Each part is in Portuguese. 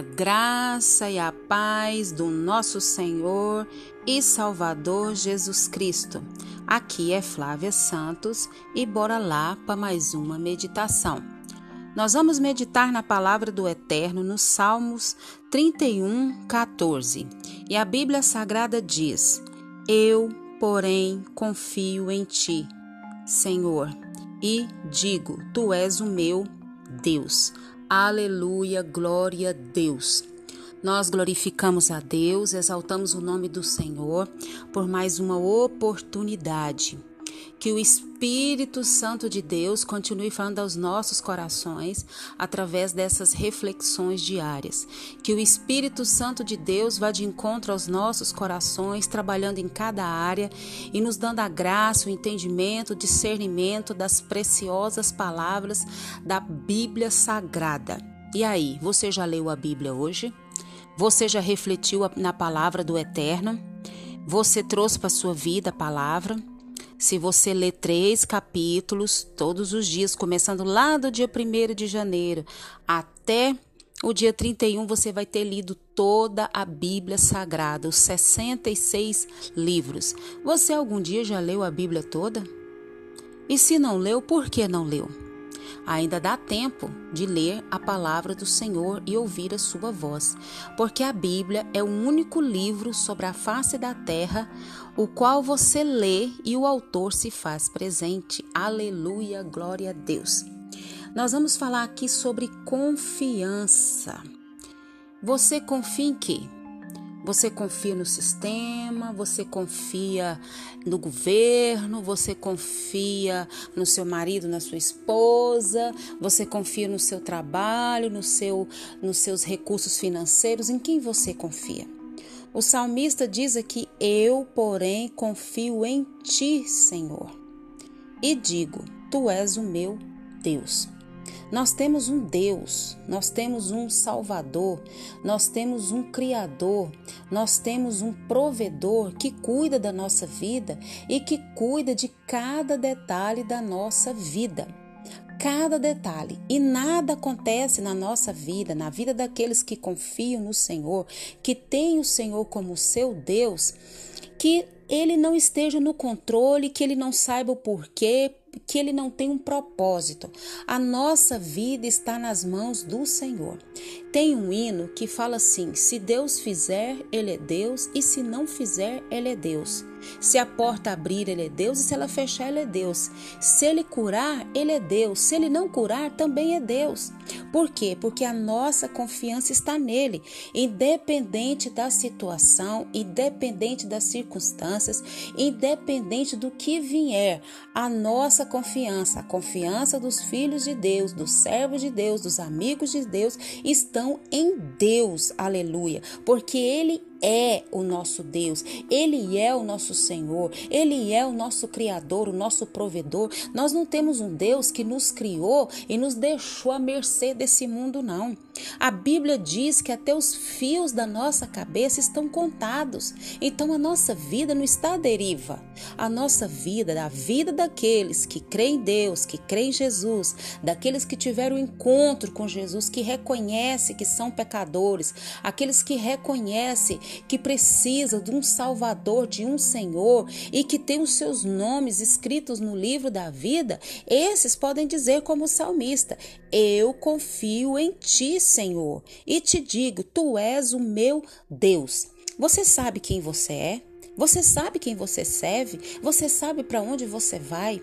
A graça e a paz do nosso Senhor e Salvador Jesus Cristo. Aqui é Flávia Santos e bora lá para mais uma meditação. Nós vamos meditar na palavra do Eterno nos Salmos 31, 14. E a Bíblia Sagrada diz: Eu, porém, confio em ti, Senhor, e digo: Tu és o meu Deus. Aleluia, glória a Deus. Nós glorificamos a Deus, exaltamos o nome do Senhor por mais uma oportunidade que o Espírito Santo de Deus continue falando aos nossos corações através dessas reflexões diárias. Que o Espírito Santo de Deus vá de encontro aos nossos corações, trabalhando em cada área e nos dando a graça, o entendimento, o discernimento das preciosas palavras da Bíblia Sagrada. E aí, você já leu a Bíblia hoje? Você já refletiu na palavra do Eterno? Você trouxe para sua vida a palavra? Se você ler três capítulos todos os dias, começando lá do dia 1 de janeiro até o dia 31, você vai ter lido toda a Bíblia Sagrada, os 66 livros. Você algum dia já leu a Bíblia toda? E se não leu, por que não leu? Ainda dá tempo de ler a palavra do Senhor e ouvir a sua voz, porque a Bíblia é o único livro sobre a face da terra o qual você lê e o autor se faz presente. Aleluia, glória a Deus. Nós vamos falar aqui sobre confiança. Você confia em quê? Você confia no sistema, você confia no governo, você confia no seu marido, na sua esposa, você confia no seu trabalho, no seu, nos seus recursos financeiros, em quem você confia? O salmista diz aqui: Eu, porém, confio em ti, Senhor, e digo: Tu és o meu Deus. Nós temos um Deus, nós temos um Salvador, nós temos um Criador, nós temos um provedor que cuida da nossa vida e que cuida de cada detalhe da nossa vida. Cada detalhe. E nada acontece na nossa vida, na vida daqueles que confiam no Senhor, que têm o Senhor como seu Deus, que ele não esteja no controle, que ele não saiba o porquê, que ele não tem um propósito. A nossa vida está nas mãos do Senhor. Tem um hino que fala assim: se Deus fizer, ele é Deus, e se não fizer, ele é Deus. Se a porta abrir, ele é Deus, e se ela fechar, ele é Deus. Se ele curar, ele é Deus. Se ele não curar, também é Deus. Por quê? Porque a nossa confiança está nele, independente da situação, independente das circunstâncias, independente do que vier. A nossa confiança, a confiança dos filhos de Deus, dos servos de Deus, dos amigos de Deus, estão em Deus. Aleluia. Porque ele é o nosso Deus, Ele é o nosso Senhor, Ele é o nosso Criador, o nosso provedor. Nós não temos um Deus que nos criou e nos deixou à mercê desse mundo, não. A Bíblia diz que até os fios da nossa cabeça estão contados. Então a nossa vida não está à deriva. A nossa vida, a vida daqueles que creem em Deus, que creem em Jesus, daqueles que tiveram encontro com Jesus, que reconhecem que são pecadores, aqueles que reconhecem que precisa de um Salvador, de um Senhor e que tem os seus nomes escritos no livro da vida, esses podem dizer como salmista: Eu confio em ti, Senhor, e te digo, tu és o meu Deus. Você sabe quem você é? Você sabe quem você serve? Você sabe para onde você vai?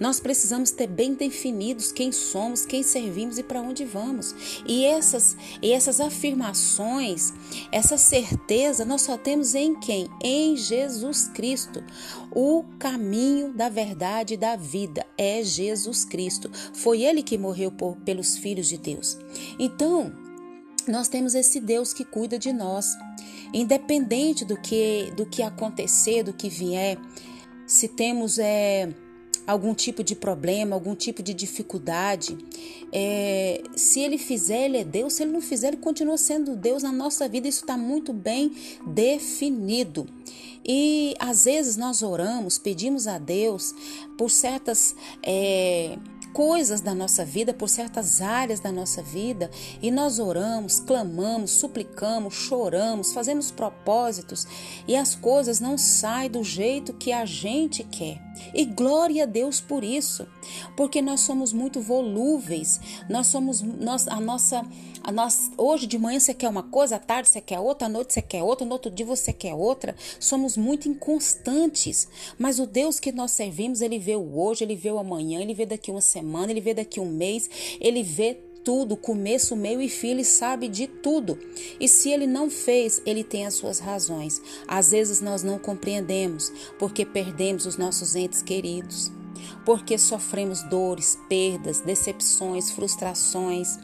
Nós precisamos ter bem definidos quem somos, quem servimos e para onde vamos. E essas, e essas afirmações, essa certeza, nós só temos em quem? Em Jesus Cristo. O caminho da verdade e da vida é Jesus Cristo. Foi Ele que morreu por, pelos filhos de Deus. Então, nós temos esse Deus que cuida de nós. Independente do que, do que acontecer, do que vier, se temos é, algum tipo de problema, algum tipo de dificuldade, é, se ele fizer, ele é Deus, se ele não fizer, ele continua sendo Deus na nossa vida. Isso está muito bem definido. E às vezes nós oramos, pedimos a Deus por certas é, coisas da nossa vida, por certas áreas da nossa vida, e nós oramos, clamamos, suplicamos, choramos, fazemos propósitos e as coisas não saem do jeito que a gente quer. E glória a Deus por isso, porque nós somos muito volúveis, nós somos nós, a nossa a nós, hoje de manhã você quer uma coisa, à tarde você quer outra, à noite você quer outra, no outro dia você quer outra. Somos muito inconstantes. Mas o Deus que nós servimos, ele vê o hoje, ele vê o amanhã, ele vê daqui uma semana, ele vê daqui um mês, ele vê tudo, começo, meio e fim, ele sabe de tudo. E se ele não fez, ele tem as suas razões. Às vezes nós não compreendemos porque perdemos os nossos entes queridos, porque sofremos dores, perdas, decepções, frustrações.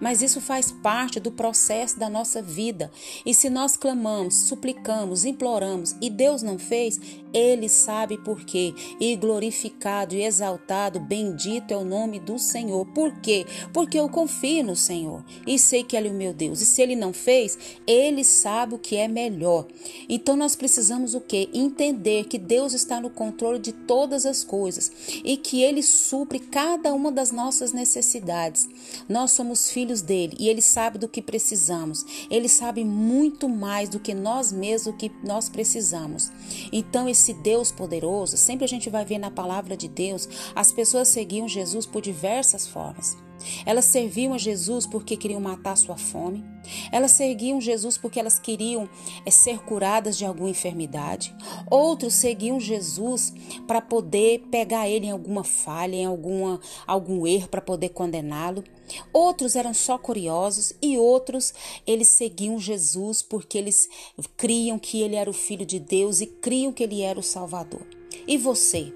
Mas isso faz parte do processo da nossa vida. E se nós clamamos, suplicamos, imploramos e Deus não fez, Ele sabe por quê. E glorificado e exaltado, bendito é o nome do Senhor. Por quê? Porque eu confio no Senhor e sei que Ele é o meu Deus. E se Ele não fez, Ele sabe o que é melhor. Então nós precisamos o quê? Entender que Deus está no controle de todas as coisas e que Ele supre cada uma das nossas necessidades. Nós somos filhos dele e ele sabe do que precisamos. Ele sabe muito mais do que nós mesmos que nós precisamos. Então esse Deus poderoso, sempre a gente vai ver na palavra de Deus, as pessoas seguiam Jesus por diversas formas. Elas serviam a Jesus porque queriam matar sua fome. Elas seguiam Jesus porque elas queriam é, ser curadas de alguma enfermidade. Outros seguiam Jesus para poder pegar ele em alguma falha, em alguma, algum erro, para poder condená-lo. Outros eram só curiosos e outros eles seguiam Jesus porque eles criam que ele era o filho de Deus e criam que ele era o Salvador. E você?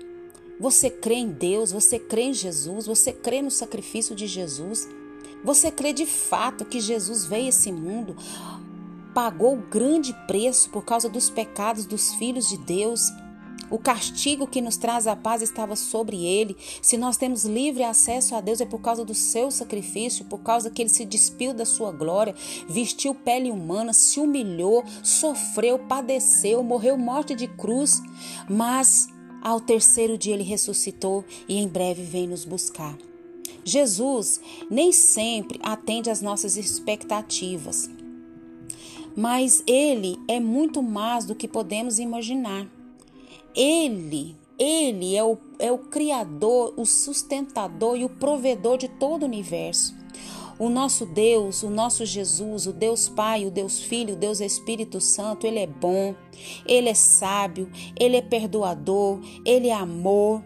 Você crê em Deus? Você crê em Jesus? Você crê no sacrifício de Jesus? Você crê de fato que Jesus veio a esse mundo, pagou o grande preço por causa dos pecados dos filhos de Deus? O castigo que nos traz a paz estava sobre ele. Se nós temos livre acesso a Deus é por causa do seu sacrifício, por causa que ele se despiu da sua glória, vestiu pele humana, se humilhou, sofreu, padeceu, morreu morte de cruz, mas ao terceiro dia ele ressuscitou e em breve vem nos buscar. Jesus nem sempre atende às nossas expectativas, mas ele é muito mais do que podemos imaginar. Ele, ele é o, é o Criador, o sustentador e o provedor de todo o universo. O nosso Deus, o nosso Jesus, o Deus Pai, o Deus Filho, o Deus Espírito Santo, Ele é bom, Ele é sábio, Ele é perdoador, Ele é amor.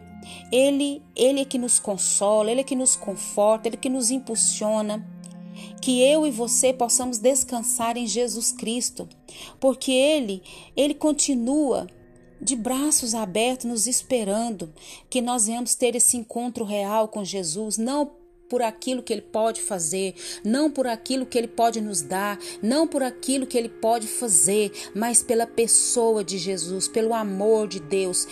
Ele, ele é que nos consola, Ele é que nos conforta, Ele é que nos impulsiona. Que eu e você possamos descansar em Jesus Cristo, porque Ele, Ele continua de braços abertos nos esperando, que nós venhamos ter esse encontro real com Jesus, não por aquilo que Ele pode fazer, não por aquilo que Ele pode nos dar, não por aquilo que Ele pode fazer, mas pela pessoa de Jesus, pelo amor de Deus,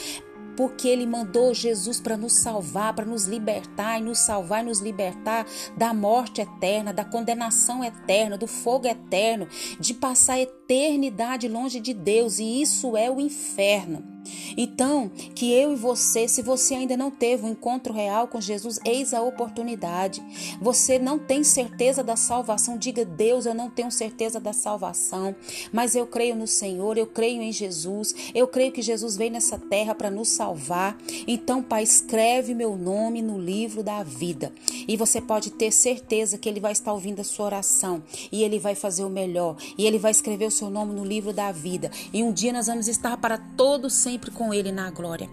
porque ele mandou Jesus para nos salvar, para nos libertar e nos salvar e nos libertar da morte eterna, da condenação eterna, do fogo eterno, de passar a eternidade longe de Deus, e isso é o inferno. Então, que eu e você, se você ainda não teve um encontro real com Jesus, eis a oportunidade. Você não tem certeza da salvação, diga: Deus, eu não tenho certeza da salvação, mas eu creio no Senhor, eu creio em Jesus, eu creio que Jesus veio nessa terra para nos salvar. Então, Pai, escreve meu nome no livro da vida. E você pode ter certeza que Ele vai estar ouvindo a sua oração e Ele vai fazer o melhor, e Ele vai escrever o seu nome no livro da vida. E um dia nós vamos estar para todos sempre com Ele na glória.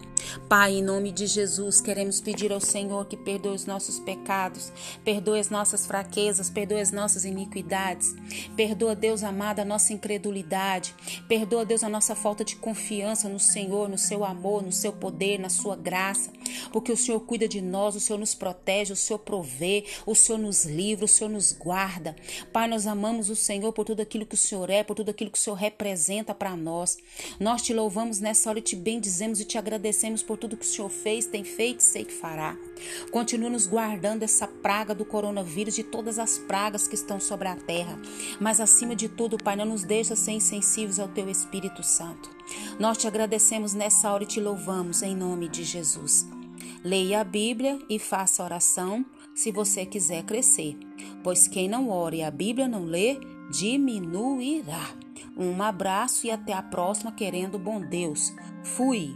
Pai, em nome de Jesus, queremos pedir ao Senhor que perdoe os nossos pecados, perdoe as nossas fraquezas, perdoe as nossas iniquidades. Perdoa, Deus amado, a nossa incredulidade. Perdoa, Deus, a nossa falta de confiança no Senhor, no seu amor, no seu poder, na sua graça. Porque o Senhor cuida de nós, o Senhor nos protege, o Senhor provê, o Senhor nos livra, o Senhor nos guarda. Pai, nós amamos o Senhor por tudo aquilo que o Senhor é, por tudo aquilo que o Senhor representa para nós. Nós te louvamos nessa hora e te bendizemos e te agradecemos por tudo que o Senhor fez, tem feito e sei que fará. Continua nos guardando essa praga do coronavírus, de todas as pragas que estão sobre a terra. Mas acima de tudo, Pai, não nos deixa ser insensíveis ao Teu Espírito Santo. Nós te agradecemos nessa hora e te louvamos em nome de Jesus. Leia a Bíblia e faça oração se você quiser crescer, pois quem não ore e a Bíblia não lê, diminuirá. Um abraço e até a próxima, querendo bom Deus. Fui!